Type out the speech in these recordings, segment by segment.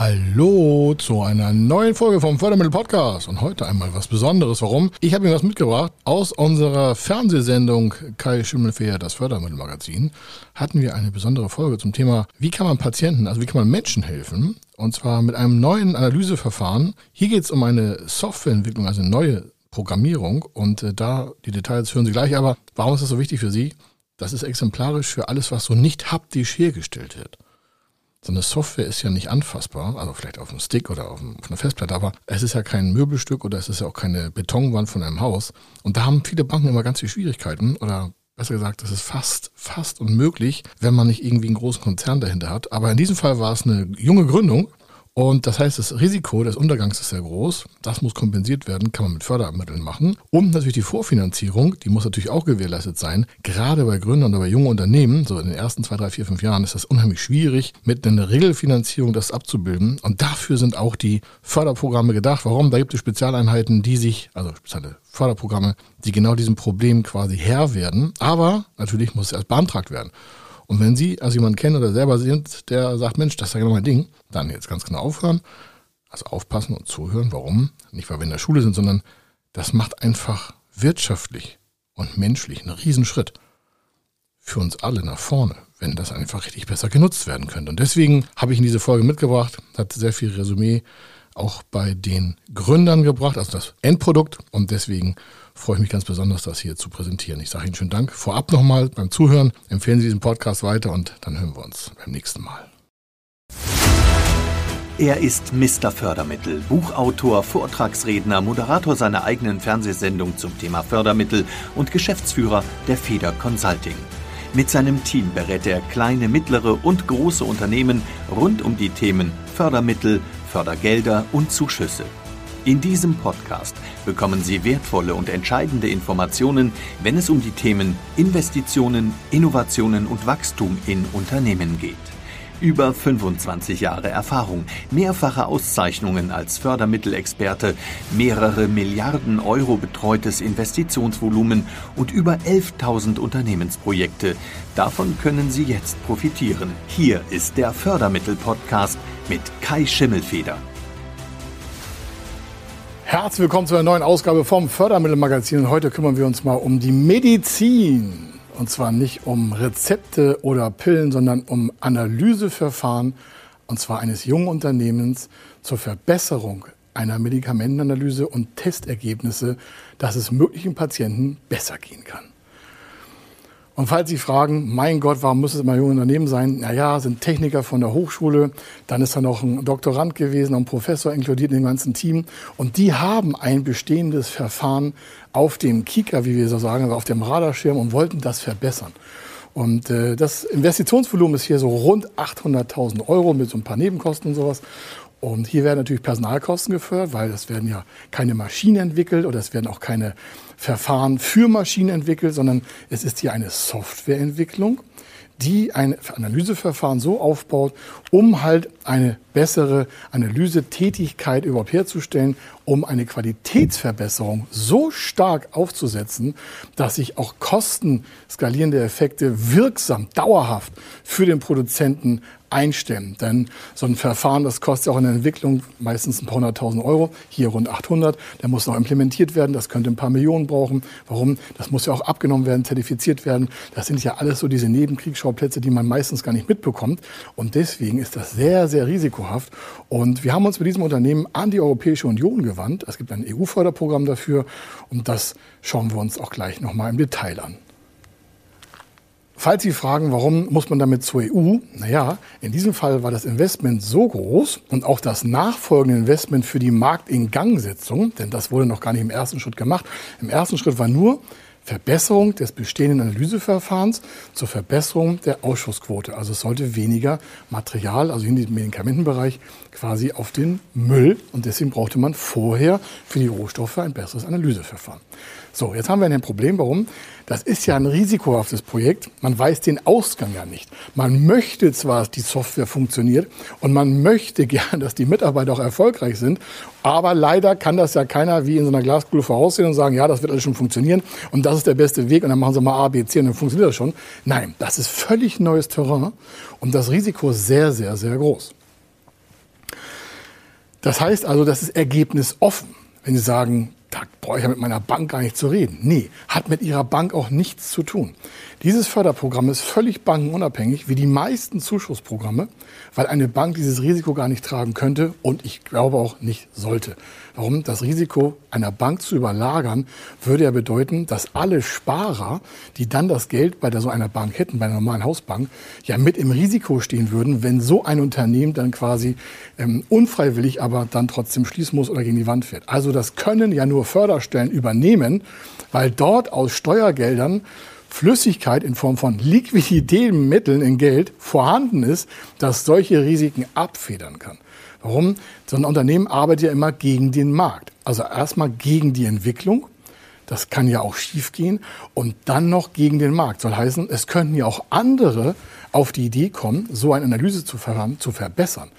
Hallo zu einer neuen Folge vom Fördermittel Podcast und heute einmal was Besonderes. Warum? Ich habe Ihnen was mitgebracht. Aus unserer Fernsehsendung Kai Schimmelfehr, das Fördermittelmagazin, hatten wir eine besondere Folge zum Thema, wie kann man Patienten, also wie kann man Menschen helfen? Und zwar mit einem neuen Analyseverfahren. Hier geht es um eine Softwareentwicklung, also eine neue Programmierung. Und äh, da, die Details hören Sie gleich. Aber warum ist das so wichtig für Sie? Das ist exemplarisch für alles, was so nicht haptisch hergestellt wird so eine Software ist ja nicht anfassbar, also vielleicht auf einem Stick oder auf, einer Festplatte, aber es ist ja kein Möbelstück oder es ist ja auch keine Betonwand von einem Haus. Und da haben viele Banken immer ganz viele Schwierigkeiten oder besser gesagt, das ist fast, fast unmöglich, wenn man nicht irgendwie einen großen Konzern dahinter hat. Aber in diesem Fall war es eine junge Gründung und das heißt, das Risiko des Untergangs ist sehr groß. Das muss kompensiert werden, kann man mit Fördermitteln machen. Und natürlich die Vorfinanzierung, die muss natürlich auch gewährleistet sein. Gerade bei Gründern oder bei jungen Unternehmen, so in den ersten zwei, drei, vier, fünf Jahren, ist das unheimlich schwierig, mit einer Regelfinanzierung das abzubilden. Und dafür sind auch die Förderprogramme gedacht. Warum? Da gibt es Spezialeinheiten, die sich, also spezielle Förderprogramme, die genau diesem Problem quasi Herr werden. Aber natürlich muss es erst beantragt werden. Und wenn Sie also jemanden kennen oder selber sind, der sagt, Mensch, das ist ja genau mein Ding, dann jetzt ganz genau aufhören. Also aufpassen und zuhören. Warum? Nicht, weil wir in der Schule sind, sondern das macht einfach wirtschaftlich und menschlich einen Riesenschritt für uns alle nach vorne, wenn das einfach richtig besser genutzt werden könnte. Und deswegen habe ich in diese Folge mitgebracht, hat sehr viel Resümee auch bei den Gründern gebracht, also das Endprodukt. Und deswegen freue ich mich ganz besonders, das hier zu präsentieren. Ich sage Ihnen schönen Dank vorab nochmal beim Zuhören. Empfehlen Sie diesen Podcast weiter und dann hören wir uns beim nächsten Mal. Er ist Mr. Fördermittel, Buchautor, Vortragsredner, Moderator seiner eigenen Fernsehsendung zum Thema Fördermittel und Geschäftsführer der Feder Consulting. Mit seinem Team berät er kleine, mittlere und große Unternehmen rund um die Themen Fördermittel, Fördergelder und Zuschüsse. In diesem Podcast bekommen Sie wertvolle und entscheidende Informationen, wenn es um die Themen Investitionen, Innovationen und Wachstum in Unternehmen geht. Über 25 Jahre Erfahrung, mehrfache Auszeichnungen als Fördermittelexperte, mehrere Milliarden Euro betreutes Investitionsvolumen und über 11.000 Unternehmensprojekte. Davon können Sie jetzt profitieren. Hier ist der Fördermittel-Podcast mit Kai Schimmelfeder. Herzlich willkommen zu einer neuen Ausgabe vom Fördermittelmagazin. Heute kümmern wir uns mal um die Medizin. Und zwar nicht um Rezepte oder Pillen, sondern um Analyseverfahren, und zwar eines jungen Unternehmens zur Verbesserung einer Medikamentenanalyse und Testergebnisse, dass es möglichen Patienten besser gehen kann. Und falls Sie fragen, mein Gott, warum muss es immer junge Unternehmen sein? Naja, sind Techniker von der Hochschule, dann ist da noch ein Doktorand gewesen, ein Professor inkludiert in dem ganzen Team. Und die haben ein bestehendes Verfahren auf dem Kika, wie wir so sagen, also auf dem Radarschirm und wollten das verbessern. Und äh, das Investitionsvolumen ist hier so rund 800.000 Euro mit so ein paar Nebenkosten und sowas. Und hier werden natürlich Personalkosten gefördert, weil es werden ja keine Maschinen entwickelt oder es werden auch keine Verfahren für Maschinen entwickelt, sondern es ist hier eine Softwareentwicklung, die ein Analyseverfahren so aufbaut, um halt eine bessere Analysetätigkeit überhaupt herzustellen, um eine Qualitätsverbesserung so stark aufzusetzen, dass sich auch kostenskalierende Effekte wirksam, dauerhaft für den Produzenten einstellen. Denn so ein Verfahren, das kostet auch in der Entwicklung meistens ein paar hunderttausend Euro, hier rund 800. Der muss noch implementiert werden, das könnte ein paar Millionen brauchen. Warum? Das muss ja auch abgenommen werden, zertifiziert werden. Das sind ja alles so diese Nebenkriegsschauplätze, die man meistens gar nicht mitbekommt. Und deswegen ist das sehr, sehr risikohaft. Und wir haben uns mit diesem Unternehmen an die Europäische Union gewandt. Es gibt ein EU-Förderprogramm dafür. Und das schauen wir uns auch gleich nochmal im Detail an. Falls Sie fragen, warum muss man damit zur EU? Naja, in diesem Fall war das Investment so groß und auch das nachfolgende Investment für die Marktingangsetzung, denn das wurde noch gar nicht im ersten Schritt gemacht. Im ersten Schritt war nur Verbesserung des bestehenden Analyseverfahrens zur Verbesserung der Ausschussquote. Also es sollte weniger Material, also in diesem Medikamentenbereich, quasi auf den Müll. Und deswegen brauchte man vorher für die Rohstoffe ein besseres Analyseverfahren. So, jetzt haben wir ein Problem. Warum? Das ist ja ein risikohaftes Projekt. Man weiß den Ausgang ja nicht. Man möchte zwar, dass die Software funktioniert und man möchte gern, dass die Mitarbeiter auch erfolgreich sind, aber leider kann das ja keiner wie in so einer Glaskugel voraussehen und sagen, ja, das wird alles schon funktionieren und das ist der beste Weg und dann machen Sie mal A, B, C und dann funktioniert das schon. Nein, das ist völlig neues Terrain und das Risiko ist sehr, sehr, sehr groß. Das heißt also, das ist ergebnisoffen. Wenn Sie sagen, da brauche ich ja mit meiner Bank gar nicht zu reden. Nee, hat mit Ihrer Bank auch nichts zu tun. Dieses Förderprogramm ist völlig bankenunabhängig, wie die meisten Zuschussprogramme, weil eine Bank dieses Risiko gar nicht tragen könnte und ich glaube auch nicht sollte. Warum? Das Risiko einer Bank zu überlagern, würde ja bedeuten, dass alle Sparer, die dann das Geld bei so einer Bank hätten, bei einer normalen Hausbank, ja mit im Risiko stehen würden, wenn so ein Unternehmen dann quasi ähm, unfreiwillig aber dann trotzdem schließen muss oder gegen die Wand fährt. Also das können ja nur Förderstellen übernehmen, weil dort aus Steuergeldern Flüssigkeit in Form von liquiditären Mitteln in Geld vorhanden ist, das solche Risiken abfedern kann. Warum? So ein Unternehmen arbeitet ja immer gegen den Markt. Also erstmal gegen die Entwicklung. Das kann ja auch schiefgehen. Und dann noch gegen den Markt. Soll heißen, es könnten ja auch andere auf die Idee kommen, so eine Analyse zu, ver zu verbessern.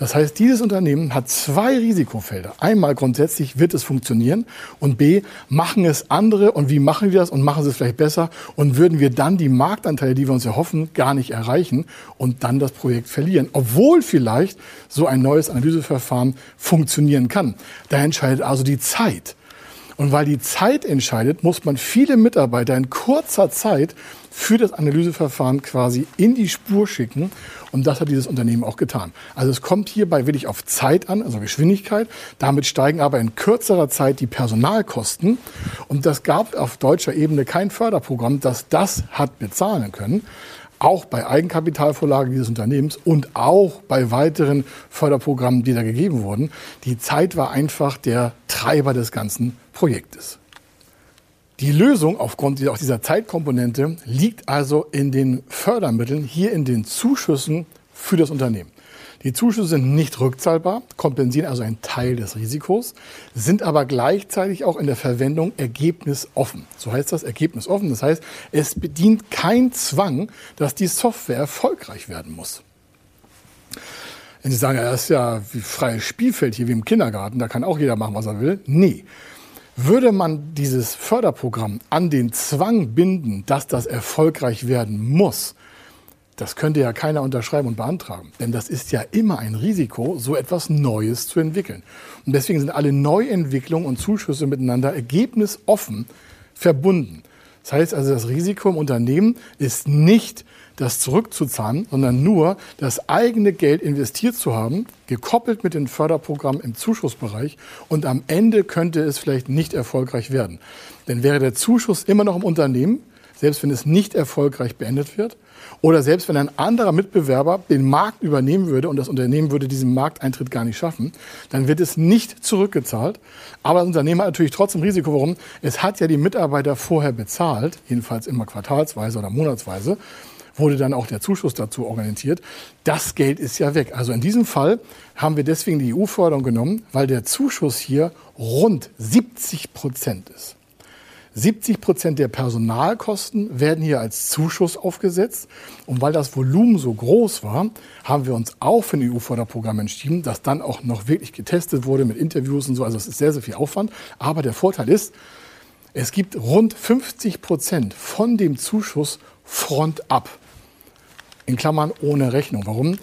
Das heißt, dieses Unternehmen hat zwei Risikofelder. Einmal grundsätzlich wird es funktionieren und B, machen es andere und wie machen wir das und machen sie es vielleicht besser und würden wir dann die Marktanteile, die wir uns erhoffen, gar nicht erreichen und dann das Projekt verlieren, obwohl vielleicht so ein neues Analyseverfahren funktionieren kann. Da entscheidet also die Zeit. Und weil die Zeit entscheidet, muss man viele Mitarbeiter in kurzer Zeit für das Analyseverfahren quasi in die Spur schicken. Und das hat dieses Unternehmen auch getan. Also es kommt hierbei wirklich auf Zeit an, also Geschwindigkeit. Damit steigen aber in kürzerer Zeit die Personalkosten. Und das gab auf deutscher Ebene kein Förderprogramm, das das hat bezahlen können auch bei Eigenkapitalvorlage dieses Unternehmens und auch bei weiteren Förderprogrammen, die da gegeben wurden. Die Zeit war einfach der Treiber des ganzen Projektes. Die Lösung aufgrund dieser Zeitkomponente liegt also in den Fördermitteln, hier in den Zuschüssen für das Unternehmen. Die Zuschüsse sind nicht rückzahlbar, kompensieren also einen Teil des Risikos, sind aber gleichzeitig auch in der Verwendung ergebnisoffen. So heißt das ergebnisoffen. Das heißt, es bedient kein Zwang, dass die Software erfolgreich werden muss. Wenn Sie sagen, das ist ja wie freies Spielfeld hier wie im Kindergarten, da kann auch jeder machen, was er will. Nee. Würde man dieses Förderprogramm an den Zwang binden, dass das erfolgreich werden muss, das könnte ja keiner unterschreiben und beantragen. Denn das ist ja immer ein Risiko, so etwas Neues zu entwickeln. Und deswegen sind alle Neuentwicklungen und Zuschüsse miteinander ergebnisoffen verbunden. Das heißt also, das Risiko im Unternehmen ist nicht, das zurückzuzahlen, sondern nur das eigene Geld investiert zu haben, gekoppelt mit den Förderprogrammen im Zuschussbereich. Und am Ende könnte es vielleicht nicht erfolgreich werden. Denn wäre der Zuschuss immer noch im Unternehmen, selbst wenn es nicht erfolgreich beendet wird, oder selbst wenn ein anderer Mitbewerber den Markt übernehmen würde und das Unternehmen würde diesen Markteintritt gar nicht schaffen, dann wird es nicht zurückgezahlt. Aber das Unternehmen hat natürlich trotzdem Risiko. Warum? Es hat ja die Mitarbeiter vorher bezahlt, jedenfalls immer quartalsweise oder monatsweise wurde dann auch der Zuschuss dazu organisiert. Das Geld ist ja weg. Also in diesem Fall haben wir deswegen die EU-Förderung genommen, weil der Zuschuss hier rund 70 Prozent ist. 70 Prozent der Personalkosten werden hier als Zuschuss aufgesetzt. Und weil das Volumen so groß war, haben wir uns auch für ein EU-Förderprogramm entschieden, das dann auch noch wirklich getestet wurde mit Interviews und so. Also es ist sehr, sehr viel Aufwand. Aber der Vorteil ist, es gibt rund 50 Prozent von dem Zuschuss front ab. In Klammern ohne Rechnung. Warum?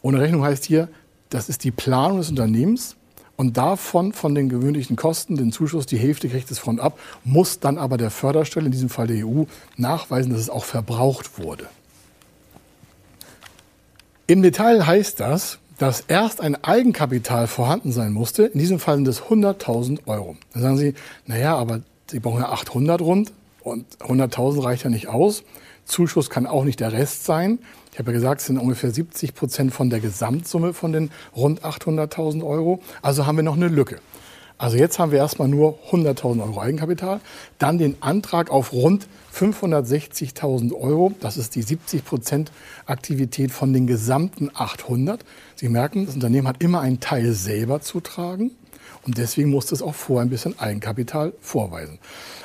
Ohne Rechnung heißt hier, das ist die Planung des Unternehmens und davon, von den gewöhnlichen Kosten, den Zuschuss, die Hälfte kriegt es von ab, muss dann aber der Förderstelle, in diesem Fall der EU, nachweisen, dass es auch verbraucht wurde. Im Detail heißt das, dass erst ein Eigenkapital vorhanden sein musste. In diesem Fall sind es 100.000 Euro. Dann sagen Sie, naja, aber Sie brauchen ja 800 rund und 100.000 reicht ja nicht aus. Zuschuss kann auch nicht der Rest sein. Ich habe ja gesagt, es sind ungefähr 70 Prozent von der Gesamtsumme von den rund 800.000 Euro. Also haben wir noch eine Lücke. Also jetzt haben wir erstmal nur 100.000 Euro Eigenkapital, dann den Antrag auf rund 560.000 Euro. Das ist die 70 Prozent Aktivität von den gesamten 800. Sie merken, das Unternehmen hat immer einen Teil selber zu tragen. Und deswegen musste es auch vorher ein bisschen Eigenkapital vorweisen.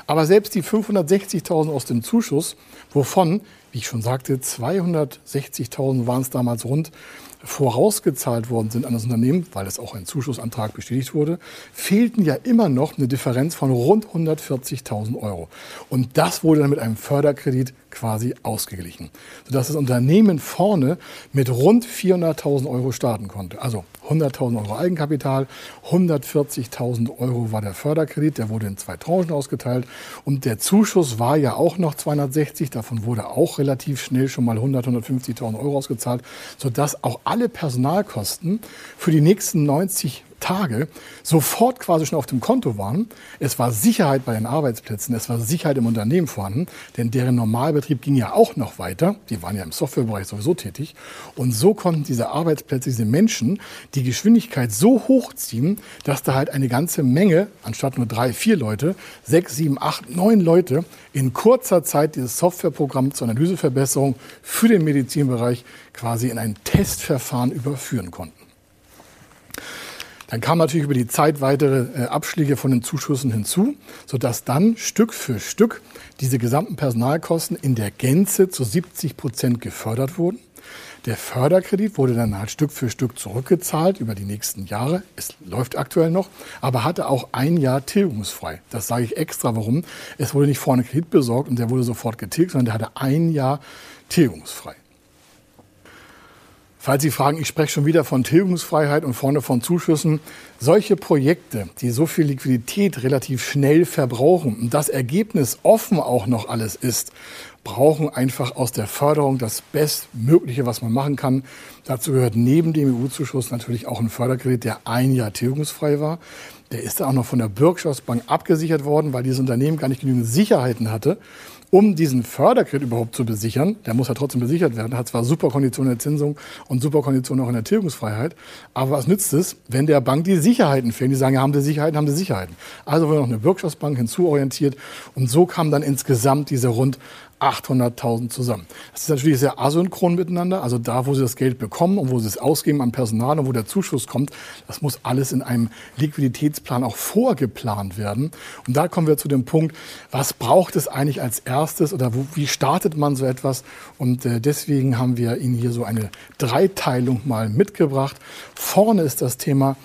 Aber selbst die 560.000 aus dem Zuschuss, wovon wie ich schon sagte, 260.000 waren es damals rund, vorausgezahlt worden sind an das Unternehmen, weil es auch ein Zuschussantrag bestätigt wurde, fehlten ja immer noch eine Differenz von rund 140.000 Euro. Und das wurde dann mit einem Förderkredit quasi ausgeglichen, sodass das Unternehmen vorne mit rund 400.000 Euro starten konnte. Also 100.000 Euro Eigenkapital, 140.000 Euro war der Förderkredit, der wurde in zwei Tranchen ausgeteilt und der Zuschuss war ja auch noch 260, davon wurde auch relativ schnell schon mal 100, 150.000 Euro ausgezahlt, sodass auch alle Personalkosten für die nächsten 90 Tage sofort quasi schon auf dem Konto waren. Es war Sicherheit bei den Arbeitsplätzen, es war Sicherheit im Unternehmen vorhanden, denn deren Normalbetrieb ging ja auch noch weiter. Die waren ja im Softwarebereich sowieso tätig. Und so konnten diese Arbeitsplätze, diese Menschen die Geschwindigkeit so hochziehen, dass da halt eine ganze Menge, anstatt nur drei, vier Leute, sechs, sieben, acht, neun Leute in kurzer Zeit dieses Softwareprogramm zur Analyseverbesserung für den Medizinbereich quasi in ein Testverfahren überführen konnten. Dann kamen natürlich über die Zeit weitere äh, Abschläge von den Zuschüssen hinzu, sodass dann Stück für Stück diese gesamten Personalkosten in der Gänze zu 70 Prozent gefördert wurden. Der Förderkredit wurde dann halt Stück für Stück zurückgezahlt über die nächsten Jahre. Es läuft aktuell noch, aber hatte auch ein Jahr tilgungsfrei. Das sage ich extra, warum. Es wurde nicht vorne Kredit besorgt und der wurde sofort getilgt, sondern der hatte ein Jahr tilgungsfrei. Falls Sie fragen, ich spreche schon wieder von Tilgungsfreiheit und vorne von Zuschüssen. Solche Projekte, die so viel Liquidität relativ schnell verbrauchen und das Ergebnis offen auch noch alles ist, brauchen einfach aus der Förderung das Bestmögliche, was man machen kann. Dazu gehört neben dem EU-Zuschuss natürlich auch ein Förderkredit, der ein Jahr tilgungsfrei war. Der ist dann auch noch von der Bürgschaftsbank abgesichert worden, weil dieses Unternehmen gar nicht genügend Sicherheiten hatte um diesen Förderkredit überhaupt zu besichern, der muss ja trotzdem besichert werden, hat zwar super Konditionen in der Zinsung und super Konditionen auch in der Tilgungsfreiheit, aber was nützt es, wenn der Bank die Sicherheiten fehlen? Die sagen, ja, haben sie Sicherheiten, haben sie Sicherheiten. Also wurde noch eine Bürgschaftsbank hinzuorientiert und so kam dann insgesamt diese rund 800.000 zusammen. Das ist natürlich sehr asynchron miteinander. Also da, wo sie das Geld bekommen und wo sie es ausgeben an Personal und wo der Zuschuss kommt, das muss alles in einem Liquiditätsplan auch vorgeplant werden. Und da kommen wir zu dem Punkt, was braucht es eigentlich als erstes oder wo, wie startet man so etwas? Und äh, deswegen haben wir Ihnen hier so eine Dreiteilung mal mitgebracht. Vorne ist das Thema,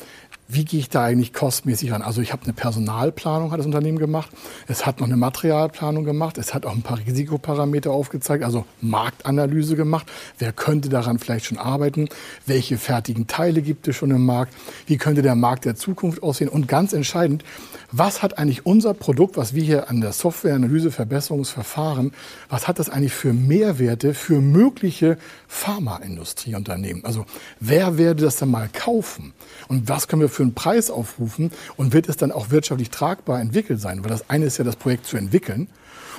wie gehe ich da eigentlich kostmäßig ran? Also ich habe eine Personalplanung, hat das Unternehmen gemacht. Es hat noch eine Materialplanung gemacht. Es hat auch ein paar Risikoparameter aufgezeigt, also Marktanalyse gemacht. Wer könnte daran vielleicht schon arbeiten? Welche fertigen Teile gibt es schon im Markt? Wie könnte der Markt der Zukunft aussehen? Und ganz entscheidend, was hat eigentlich unser Produkt, was wir hier an der Softwareanalyse Verbesserungsverfahren, was hat das eigentlich für Mehrwerte für mögliche Pharmaindustrieunternehmen? Also wer werde das dann mal kaufen? Und was können wir für einen Preis aufrufen? Und wird es dann auch wirtschaftlich tragbar entwickelt sein? Weil das eine ist ja das Projekt zu entwickeln.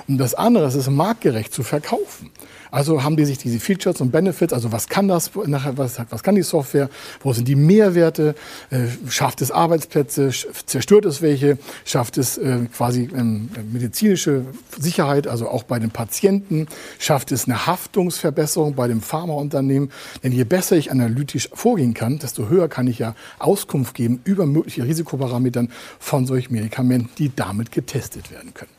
Und das andere ist marktgerecht zu verkaufen. Also haben die sich diese Features und Benefits, also was kann das, was kann die Software, wo sind die Mehrwerte, äh, schafft es Arbeitsplätze, zerstört es welche, schafft es äh, quasi ähm, medizinische Sicherheit, also auch bei den Patienten, schafft es eine Haftungsverbesserung bei dem Pharmaunternehmen. Denn je besser ich analytisch vorgehen kann, desto höher kann ich ja Auskunft geben über mögliche Risikoparametern von solchen Medikamenten, die damit getestet werden können.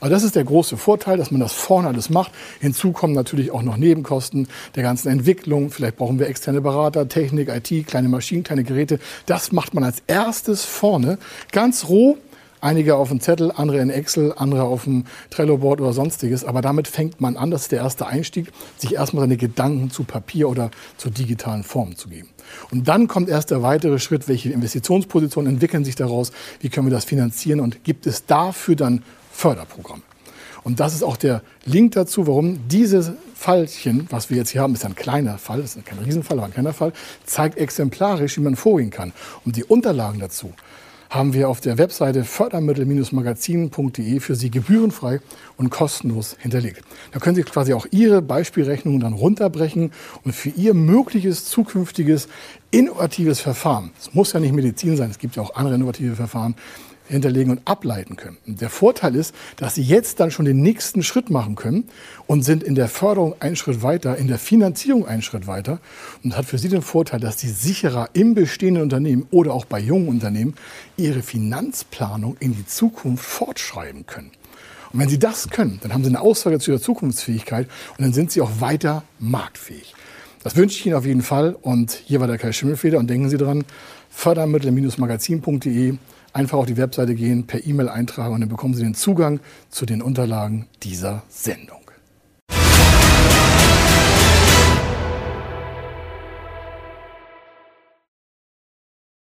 Also das ist der große Vorteil, dass man das vorne alles macht. Hinzu kommen natürlich auch noch Nebenkosten der ganzen Entwicklung. Vielleicht brauchen wir externe Berater, Technik, IT, kleine Maschinen, kleine Geräte. Das macht man als erstes vorne ganz roh Einige auf dem Zettel, andere in Excel, andere auf dem Trello-Board oder sonstiges. Aber damit fängt man an, das ist der erste Einstieg, sich erstmal seine Gedanken zu Papier oder zur digitalen Form zu geben. Und dann kommt erst der weitere Schritt, welche Investitionspositionen entwickeln sich daraus, wie können wir das finanzieren und gibt es dafür dann Förderprogramme. Und das ist auch der Link dazu, warum dieses Fallchen, was wir jetzt hier haben, ist ein kleiner Fall, ist kein Riesenfall, aber ein kleiner Fall, zeigt exemplarisch, wie man vorgehen kann. Und die Unterlagen dazu haben wir auf der Webseite fördermittel-magazin.de für Sie gebührenfrei und kostenlos hinterlegt. Da können Sie quasi auch Ihre Beispielrechnungen dann runterbrechen und für Ihr mögliches zukünftiges innovatives Verfahren, es muss ja nicht Medizin sein, es gibt ja auch andere innovative Verfahren, hinterlegen und ableiten können. Und der Vorteil ist, dass Sie jetzt dann schon den nächsten Schritt machen können und sind in der Förderung einen Schritt weiter, in der Finanzierung einen Schritt weiter. Und das hat für Sie den Vorteil, dass Sie sicherer im bestehenden Unternehmen oder auch bei jungen Unternehmen Ihre Finanzplanung in die Zukunft fortschreiben können. Und wenn Sie das können, dann haben Sie eine Aussage zu Ihrer Zukunftsfähigkeit und dann sind Sie auch weiter marktfähig. Das wünsche ich Ihnen auf jeden Fall. Und hier war der Kai Schimmelfeder. Und denken Sie dran, fördermittel-magazin.de. Einfach auf die Webseite gehen, per E-Mail eintragen und dann bekommen Sie den Zugang zu den Unterlagen dieser Sendung.